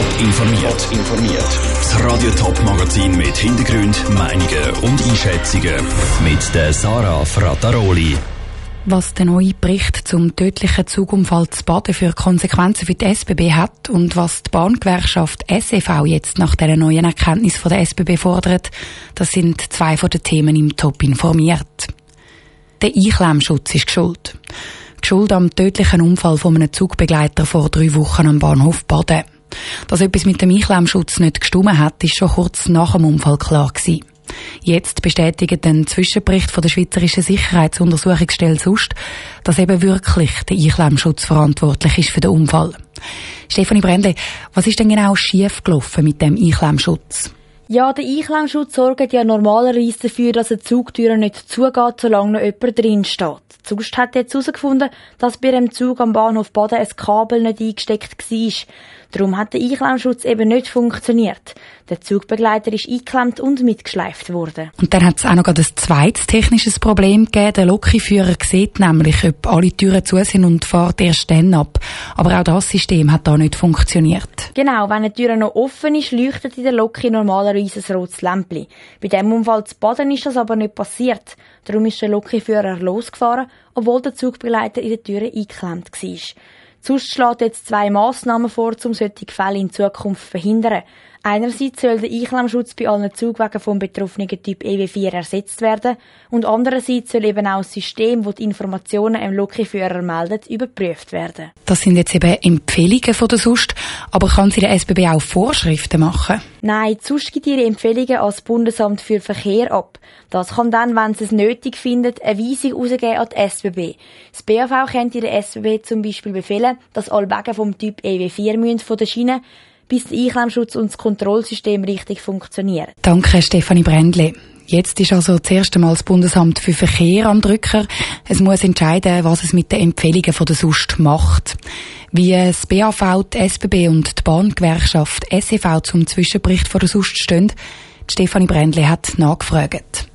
Top informiert. informiert. Das Radio Top Magazin mit Hintergrund, Meinungen und Einschätzungen mit der Sarah Frataroli. Was der neue Bericht zum tödlichen Zugunfall zu Baden für Konsequenzen für die SBB hat und was die Bahngewerkschaft SEV jetzt nach der neuen Erkenntnis von der SBB fordert, das sind zwei von den Themen im Top informiert. Der Einklemmschutz ist geschuld. Schuld am tödlichen Unfall von einem Zugbegleiter vor drei Wochen am Bahnhof Baden. Dass etwas mit dem Einklemmschutz nicht gestummen hat, ist schon kurz nach dem Unfall klar gewesen. Jetzt bestätigt ein Zwischenbericht von der Schweizerischen Sicherheitsuntersuchungsstelle SUST, dass eben wirklich der Einklemmschutz verantwortlich ist für den Unfall. Stefanie Brändle, was ist denn genau schiefgelaufen mit dem Einklemmschutz? Ja, der Einklemmschutz sorgt ja normalerweise dafür, dass eine Zugtür nicht zugeht, solange noch jemand drin steht. Sonst hat jetzt herausgefunden, dass bei einem Zug am Bahnhof Baden ein Kabel nicht eingesteckt war. Darum hat der Einklemmschutz eben nicht funktioniert. Der Zugbegleiter ist eingeklemmt und mitgeschleift worden. Und dann hat es auch noch ein zweites technisches Problem gegeben. Der Lokführer sieht nämlich, ob alle Türen zu sind und fährt erst dann ab. Aber auch das System hat da nicht funktioniert. Genau, wenn eine Tür noch offen ist, leuchtet in der Loki normalerweise ein rotes Lämpchen. Bei dem Unfall zu Baden ist das aber nicht passiert. Darum ist der Lokführer losgefahren, obwohl der Zugbegleiter in der Tür eingeklemmt war. Sonst schlägt jetzt zwei Massnahmen vor, um solche Fälle in Zukunft zu verhindern. Einerseits soll der Einklemmschutz bei allen Zugwegen vom betroffenen Typ EW4 ersetzt werden und andererseits soll eben auch das System, das die Informationen im Lokführer meldet, überprüft werden. Das sind jetzt eben Empfehlungen von der SUST, aber kann sie der SBB auch Vorschriften machen? Nein, die SUST gibt ihre Empfehlungen als Bundesamt für Verkehr ab. Das kann dann, wenn sie es nötig findet, eine Weisung rausgeben an die SBB. Das BAV könnte der SBB zum Beispiel befehlen, dass alle Wege vom Typ EW4 müssen von der Schiene bis der Einklemmschutz und das Kontrollsystem richtig funktionieren. Danke, Stefanie Brändle. Jetzt ist also das erste Mal das Bundesamt für Verkehr am Drücker. Es muss entscheiden, was es mit den Empfehlungen von der SUST macht. Wie das BAV, die SBB und die Bahngewerkschaft SEV zum Zwischenbericht von der SUST stehen, Stefanie Brändle hat nachgefragt.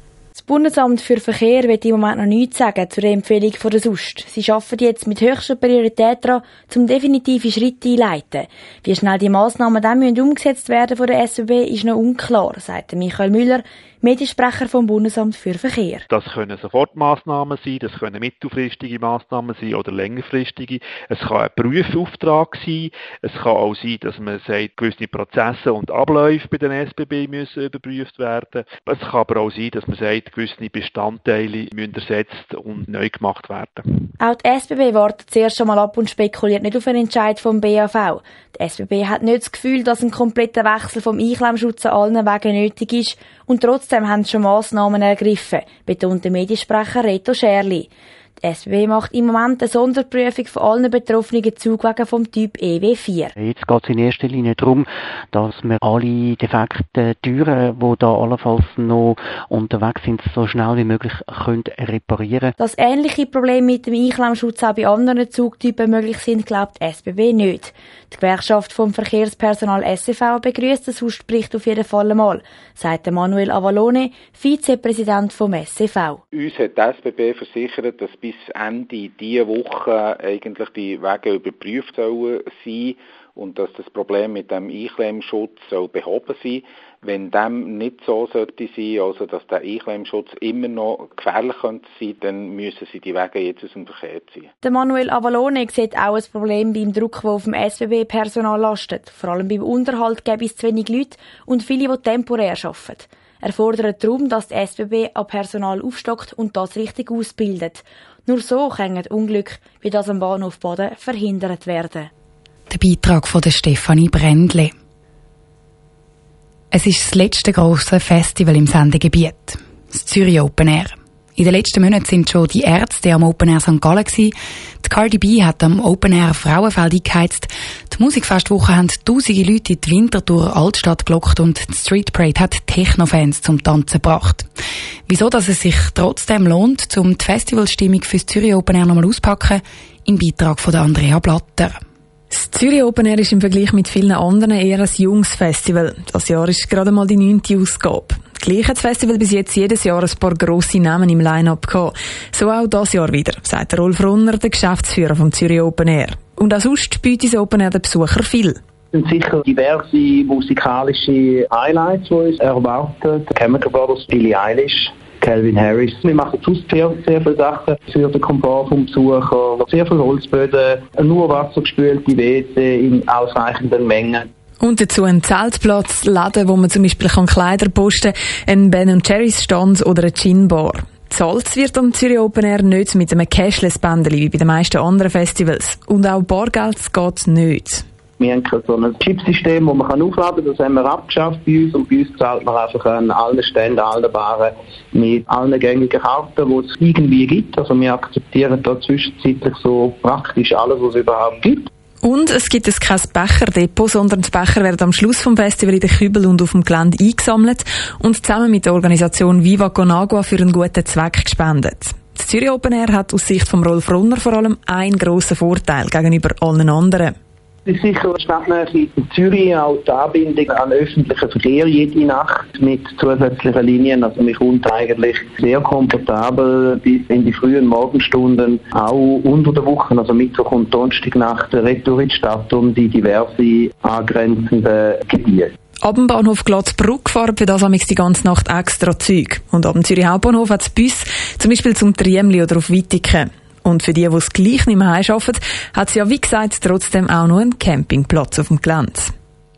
Bundesamt für Verkehr wird im Moment noch nichts sagen zur Empfehlung von der SUST. Sie arbeiten jetzt mit höchster Priorität daran, zum definitive Schritte einleiten. Wie schnell die Massnahmen dann umgesetzt werden von der SBB ist noch unklar, sagt Michael Müller, Mediensprecher vom Bundesamt für Verkehr. Das können Sofortmaßnahmen sein, das können mittelfristige Maßnahmen sein oder längerfristige. Es kann ein Prüfauftrag sein. Es kann auch sein, dass man sagt, gewisse Prozesse und Abläufe bei den SBB müssen überprüft werden. Es kann aber auch sein, dass man sagt, gewisse Bestandteile müssen ersetzt und neu gemacht werden. Auch die SBB wartet zuerst einmal ab und spekuliert nicht auf einen Entscheid vom BAV. Die SBB hat nicht das Gefühl, dass ein kompletter Wechsel vom Einklemmschutz an allen Wegen nötig ist und trotzdem haben sie schon Massnahmen ergriffen, betont der Mediensprecher Reto Scherli. Die SBB macht im Moment eine Sonderprüfung von allen betroffenen Zugwegen vom Typ EW4. Jetzt geht es in erster Linie darum, dass wir alle defekten Türen, die da allenfalls noch unterwegs sind, so schnell wie möglich können reparieren Dass ähnliche Probleme mit dem Einklemmschutz auch bei anderen Zugtypen möglich sind, glaubt die SBB nicht. Die Gewerkschaft vom Verkehrspersonal SCV begrüßt den Hausbericht auf jeden Fall einmal, sagt Manuel Avalone, Vizepräsident vom SCV. Uns hat die SBB versichert, dass bis Ende dieser Woche eigentlich die Wege überprüft sollen sein und dass das Problem mit dem Einklemmschutz soll behoben sein. Wenn dem nicht so sollte sein, also dass der Einklemmschutz immer noch gefährlich könnte sein, dann müssen sie die Wege jetzt aus dem Verkehr ziehen. Der Manuel Avalone sieht auch ein Problem beim Druck, der auf dem SBB-Personal lastet. Vor allem beim Unterhalt gibt es zu wenig Leute und viele, die temporär arbeiten. Er fordert darum, dass die SBB an Personal aufstockt und das richtig ausbildet. Nur so können Unglück wie das am Bahnhof Baden verhindert werden. Der Beitrag von Stefanie Brändle. Es ist das letzte große Festival im Sendegebiet, das Zürich Open Air. In den letzten Monaten sind schon die Ärzte am Open Air St. Gallen. Die Cardi B hat am Open Air Frauenfeld eingeheizt. Die Musikfestwoche haben tausende Leute in die Winterthur Altstadt gelockt und die Street Parade hat Techno-Fans zum Tanzen gebracht. Wieso, dass es sich trotzdem lohnt, um die Festivalstimmung fürs Zürich Open Air nochmal auszupacken, im Beitrag von Andrea Blatter. Das Zürich Open Air ist im Vergleich mit vielen anderen eher ein junges Festival. Das Jahr ist gerade mal die neunte Ausgabe. Gleich hat das bis jetzt jedes Jahr ein paar grosse Namen im Line-Up gehabt. So auch das Jahr wieder, sagt Rolf Runner, der Geschäftsführer vom Zürich Open Air. Und auch sonst bietet das Open Air den Besucher viel. sind sicher diverse musikalische Highlights, die uns erwarten. Chemical Brothers, Billie Eilish, Calvin Harris. Wir machen sonst sehr, sehr viele Sachen für den Komfort vom Besucher. Sehr viele Holzböden, nur wassergespülte WC in ausreichenden Mengen. Und dazu ein Zeltplatz, Läden, wo man zum Beispiel Kleider posten kann, ein Ben Jerry's Stand oder eine Gin-Bar. Zahlt wird am Zürich Open Air nicht mit einem Cashless-Bändeli wie bei den meisten anderen Festivals. Und auch Bargeld geht nicht. Wir haben so ein Chipsystem, das man aufladen kann. Das haben wir abgeschafft bei uns. Und bei uns zahlt man einfach an allen Ständen, allen Baren mit allen gängigen Karten, die es irgendwie gibt. Also wir akzeptieren da zwischenzeitlich so praktisch alles, was es überhaupt gibt. Und es gibt es kein Becherdepot, sondern die Becher werden am Schluss vom Festival in den Kübel und auf dem Gelände eingesammelt und zusammen mit der Organisation Viva Conagua für einen guten Zweck gespendet. Das Zürich Open Air hat aus Sicht von Rolf Runner vor allem einen grossen Vorteil gegenüber allen anderen. Es ist sicher stadtnähe in Zürich auch die Anbindung an öffentlichen Verkehr jede Nacht mit zusätzlichen Linien. Also man kommt eigentlich sehr komfortabel bis in die frühen Morgenstunden, auch unter der Woche, also Mittwoch und Donnerstagnacht, retour in die Stadt um die diverse angrenzenden Gebiete. Ab dem Bahnhof Glatzbruck fahren für das amigs die ganze Nacht extra Züge. Und ab dem Zürich Hauptbahnhof hat es Bus, zum Beispiel zum Triemli oder auf Wittiken. Und für die, die es gleich nicht mehr heimschaffen, hat es ja, wie gesagt, trotzdem auch noch einen Campingplatz auf dem Gelände.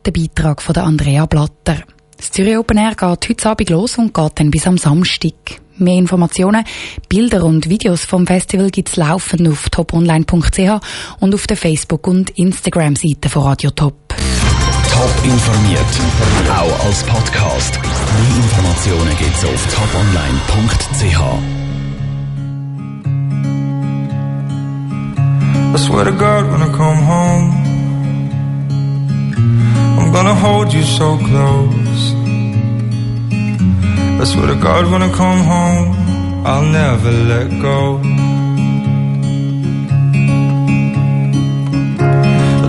Der Beitrag von Andrea Blatter. Das Zürich Open Air geht heute Abend los und geht dann bis am Samstag. Mehr Informationen, Bilder und Videos vom Festival gibt's laufend auf toponline.ch und auf der Facebook- und Instagram-Seite von Radio Top. Top informiert, auch als Podcast. Mehr Informationen gibt's auf toponline.ch. swear to God when I come home I'm gonna hold you so close. I swear to God when I come home I'll never let go.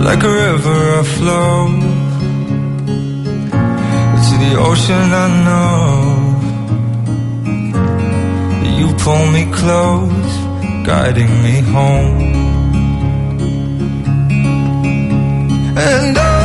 Like a river I flow To the ocean I know. You pull me close Guiding me home and I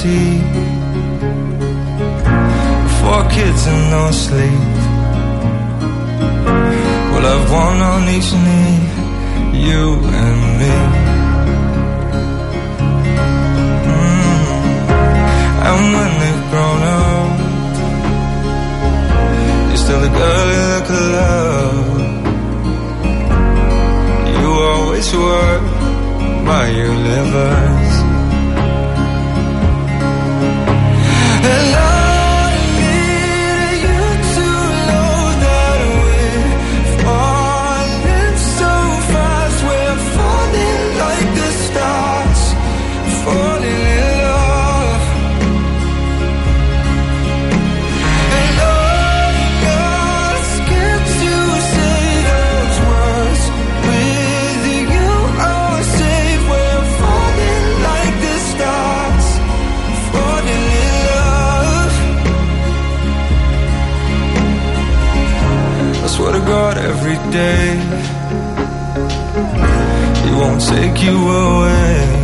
see Four kids and no sleep. We'll have one on each knee You and me. Mm. And when they've grown up You're still a girl that could love. You always were my universe day. He won't take you away.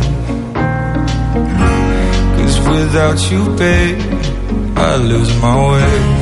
Cause without you, babe I lose my way